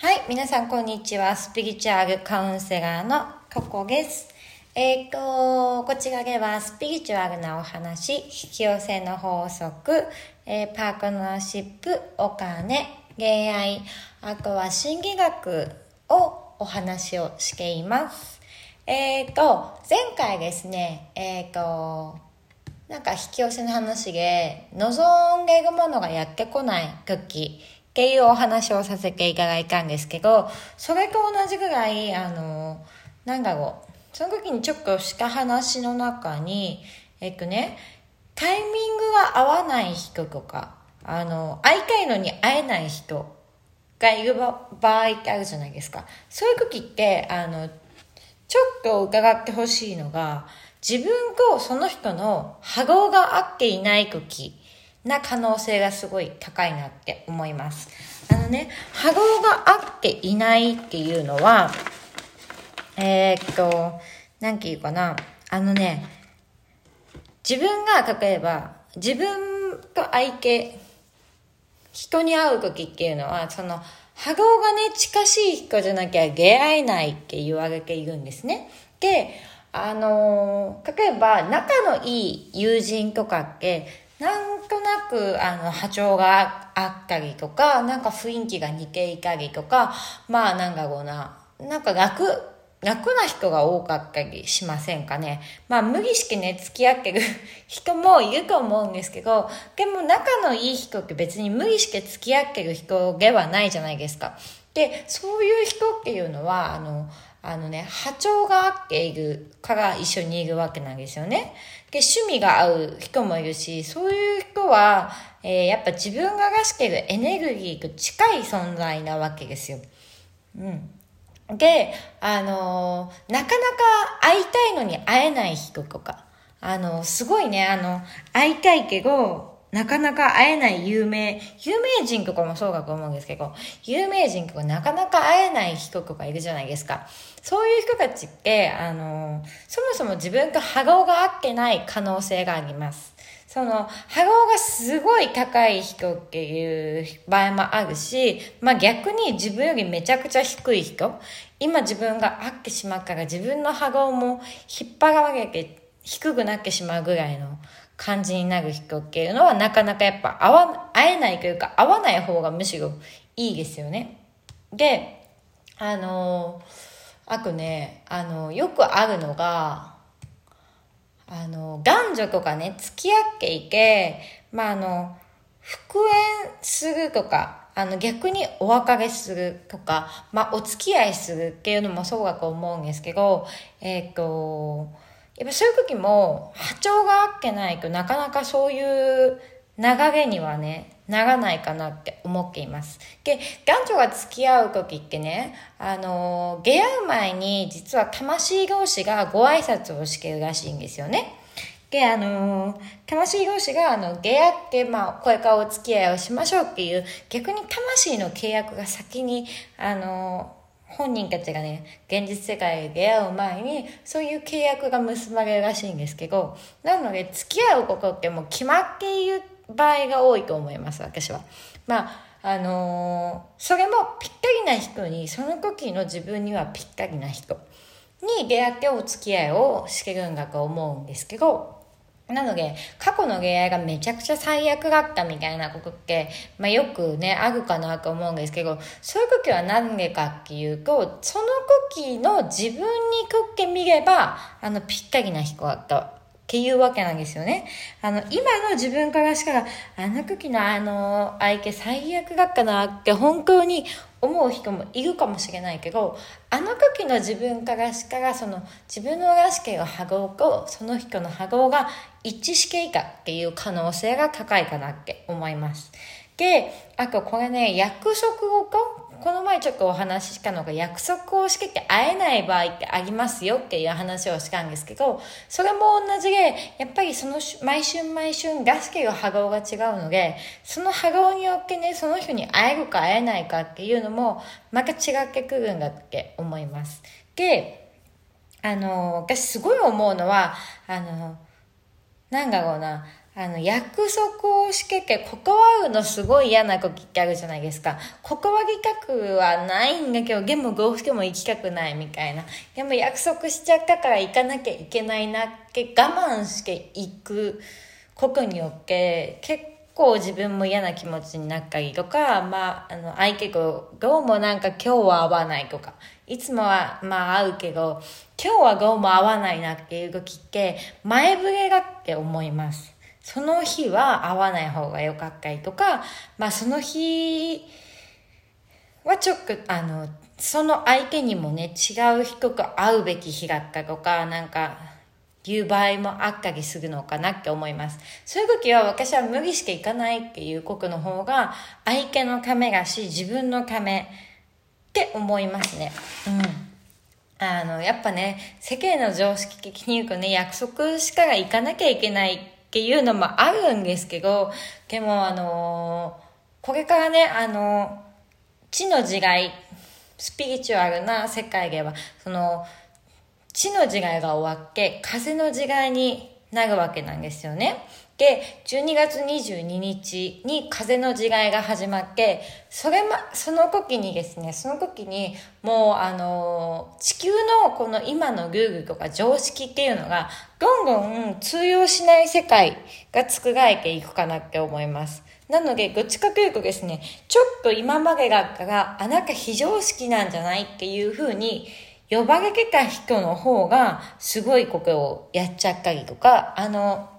はい、皆さんこんにちは。スピリチュアルカウンセラーのココです。えっ、と、こちらではスピリチュアルなお話、引き寄せの法則、えーパートナーシップ、お金、恋愛、あとは心理学をお話をしています。えっ、と、前回ですね、えっ、と、なんか引き寄せの話で、望んでいるものがやってこない時っていうお話をさせていただいたんですけど、それと同じぐらい、あの、なんだろう、その時にちょっとした話の中に、えっとね、タイミングが合わない人とか、あの、会いたいのに会えない人がいる場合ってあるじゃないですか。そういう時って、あの、ちょっと伺ってほしいのが、自分とその人の波動が合っていない時な可能性がすごい高いなって思います。あのね、波動が合っていないっていうのは、えーっと、なんていうかな、あのね、自分が例えば、自分と相手、人に会う時っていうのは、その、波動がね、近しい人じゃなきゃ出会えないって言われているんですね。で、あのー例えば、仲のいい友人とかって、なんとなく、あの、波長があったりとか、なんか雰囲気が似ていたりとか、まあ、なんだろうな、なんか楽、楽な人が多かったりしませんかね。まあ、無理してね、付き合ってる人もいると思うんですけど、でも仲のいい人って別に無理して付き合ってる人ではないじゃないですか。で、そういう人っていうのは、あの、あのね、波長が合っているから一緒にいるわけなんですよね。で、趣味が合う人もいるし、そういう人は、えーやっぱ自分が出してるエネルギーと近い存在なわけですよ。うん。で、あのーなかなか会いたいのに会えない人とか、あのすごいね、あの、会いたいけど、なかなか会えない有名、有名人とかもそうだと思うんですけど、有名人とかなかなか会えない人とかいるじゃないですか。そういう人たちって、あのそもそも自分と波動が合ってない可能性があります。その、波動がすごい高い人っていう場合もあるし、まあ逆に自分よりめちゃくちゃ低い人、今自分が合ってしまうから自分の波動も引っ張られて低くなってしまうぐらいの感じになる人っていうのはなかなかやっぱ合わ、合えないというか合わない方がむしろいいですよね。で、あのあとね、あのよくあるのが、あの、男女とかね、付き合っていて、まあ、あの、復縁するとか、あの、逆にお別れするとか、まあ、お付き合いするっていうのもそうだと思うんですけど、えっ、と、やっぱそういう時も波長が合ってないとなかなかそういう流れにはね、ならないかなって思っています。で、男女が付き合う時ってね、あの、出会う前に実は魂同士がご挨拶をしてるらしいんですよね。で、あの魂同士が、あの、出会って、まあ、これからお付き合いをしましょうっていう、逆に魂の契約が先に、あの本人たちがね、現実世界で出会う前に、そういう契約が結ばれるらしいんですけど、なので、付き合うことってもう決まっている場合が多いと思います、私は。まあ、あのそれもぴったりな人に、その時の自分にはぴったりな人に出会ってお付き合いをしてるんだと思うんですけど、なので、過去の恋愛がめちゃくちゃ最悪だったみたいなことって、まあよくね、あるかなと思うんですけど、そういう時は何でかっていうと、その時の自分にとってみれば、あの、ぴったりな人だったっていうわけなんですよね。あの、今の自分からしたら、あの時のあの、相手最悪だったなって本当に思う人もいるかもしれないけど、あの時の自分からしたら、その自分のらしけの波動とその人の波動が一致していたっていう可能性が高いかなって思います。で、あとこれね、役職をと、この前ちょっとお話ししたのが約束をしてて会えない場合ってありますよっていう話をしたんですけど、それも同じで、やっぱりその毎春毎春出してる波動が違うので、その波動によってね、その人に会えるか会えないかっていうのも、また違ってくるんだって思います。で、あの、私すごい思うのは、あの、なんだろうな、あの、約束をしけてて、断るのすごい嫌な時ってあるじゃないですか。断りたくはないんだけど、でもどうしても行きたくないみたいな。でも約束しちゃったから行かなきゃいけないなって我慢して行くことによって、結構自分も嫌な気持ちになったりとか、まあ、あの、相手とどうもなんか今日は会わないとか、いつもはまあ会うけど、今日はどうも会わないなっていう時って、前触れがって思います。その日は会わない方が良かったりとか、まあその日はちょっと、あの、その相手にもね、違う人と会うべき日だったとか、なんか、いう場合もあったりするのかなって思います。そういう時は私は無理していかないっていうことの方が相手のためだし自分のためって思いますね。うん。あの、やっぱね、世間の常識的に言うとね、約束しか行かなきゃいけないっていうのもあるんですけど、でもあのこれからね、あの地の時代、スピリチュアルな世界では、その、地の時代が終わって、風の時代になるわけなんですよね。で、12月22日に風の時代が始まって、それま、その時にですね、その時にもうあの、地球のこの今のルーグルとか常識っていうのが、どんどん通用しない世界が作られていくかなって思います。なので、どっちかというとですね、ちょっと今までだったら、あ、なんか非常識なんじゃないっていうふうに、呼ばれてた人の方が、すごいことをやっちゃったりとか、あの、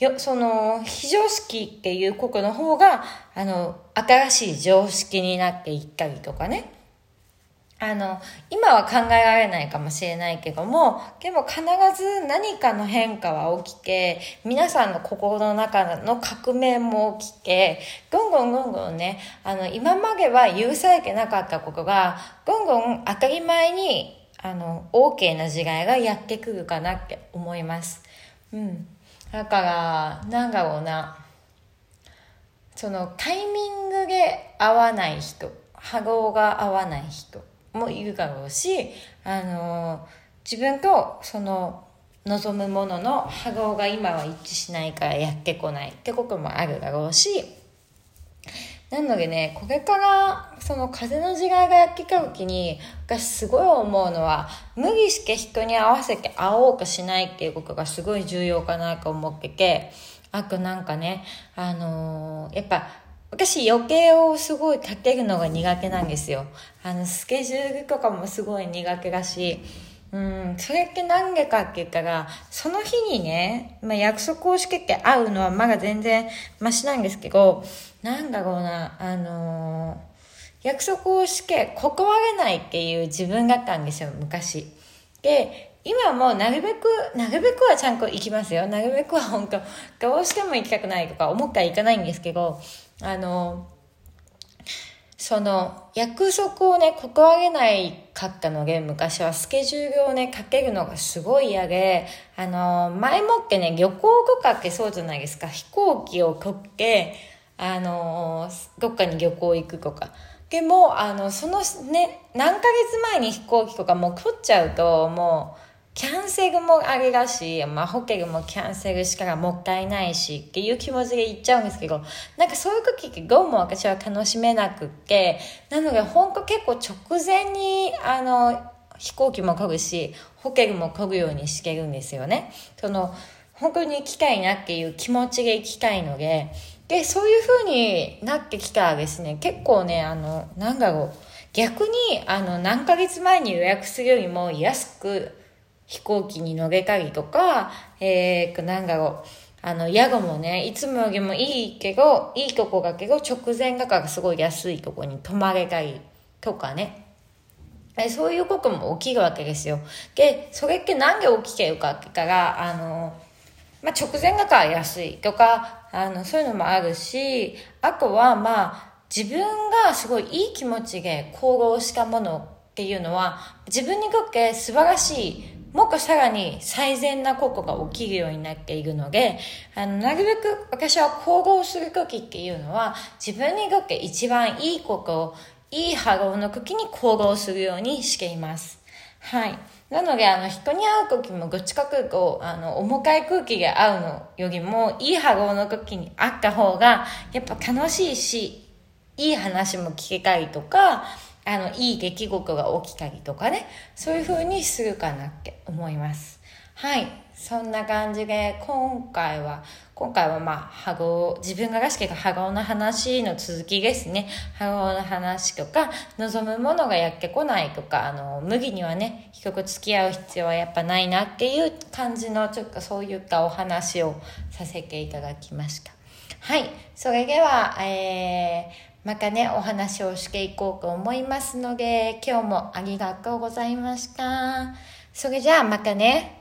よ、その、非常識っていうことの方が、あの、新しい常識になっていったりとかね。あの、今は考えられないかもしれないけども、でも必ず何かの変化は起きて、皆さんの心の中の革命も起きて、どんどんどんどんね、あの、今までは許されてなかったことが、どんどん当たり前に、あの、OK な時代がやってくるかなって思います。うん。だから、なんだろうな。そのタイミングで合わない人、波動が合わない人もいるだろうし、あの、自分とその望むものの波動が今は一致しないからやってこないってこともあるだろうし、なのでね、これから、その風の時代がやってきた時に、私すごい思うのは、無理して人に合わせて会おうとしないっていうことがすごい重要かなと思ってて、あとなんかね、あのー、やっぱ、私余計をすごい立てるのが苦手なんですよ。あの、スケジュールとかもすごい苦手だし、うん、それって何でかって言ったら、その日にね、まあ、約束をしてて会うのはまだ全然マシなんですけど、なんだろうな、あのー、約束をして断れないっていう自分だったんですよ、昔。で、今もなるべく、なるべくはちゃんと行きますよ。なるべくは本当、どうしても行きたくないとか思ったら行かないんですけど、あのーその約束をね、断れないかったので、昔はスケジュールをね、かけるのがすごい嫌で、あの、前もってね、旅行とかってそうじゃないですか。飛行機を取って、あの、どっかに旅行行くとか。でも、あの、そのね、何ヶ月前に飛行機とかもう取っちゃうと、もう、キャンセルもあれだし、まあ、ホテルもキャンセルしからもったいないしっていう気持ちで言っちゃうんですけど、なんかそういう時ってどうも私は楽しめなくって、なので本当結構直前に、あの、飛行機も来るし、ホテルも来るようにしてるんですよね。その、本当に行きたいなっていう気持ちで行きたいので、で、そういう風になってきたらですね、結構ね、あの、なんだろう、逆に、あの、何ヶ月前に予約するよりも安く飛行機に乗れたりとか、えー、なんだろう、あの、宿もね、いつもよりもいいけど、いいとこだけど、直前だからすごい安いとこに泊まれたりとかね。そういうことも起きるわけですよ。で、それってなんで起きてるかって言ったら、あの、まあ、直前だから安いとか、あの、そういうのもあるし、あとは、まあ、自分がすごいいい気持ちで行動したものっていうのは、自分にとって素晴らしいもっとさらに最善なことが起きるようになっているので、あの、なるべく私は行動するときっていうのは、自分にとって一番いいことを、いい波動の時に行動するようにしています。はい。なので、あの、人に会う時も、どっちかという、あの、重たい空気で会うのよりも、いい波動の時に会った方が、やっぱ楽しいし、いい話も聞けたりとか、あの、いい出来事が起きたりとかね、そういう風にするかなって思います。はい。そんな感じで、今回は、今回はまあ、ハゴ、自分がらしけがハゴの話の続きですね。ハゴの話とか、望むものがやってこないとか、あの、麦にはね、低く付き合う必要はやっぱないなっていう感じの、ちょっとそういったお話をさせていただきました。はい。それでは、えー、またね、お話をしていこうと思いますので、今日もありがとうございました。それじゃあまたね。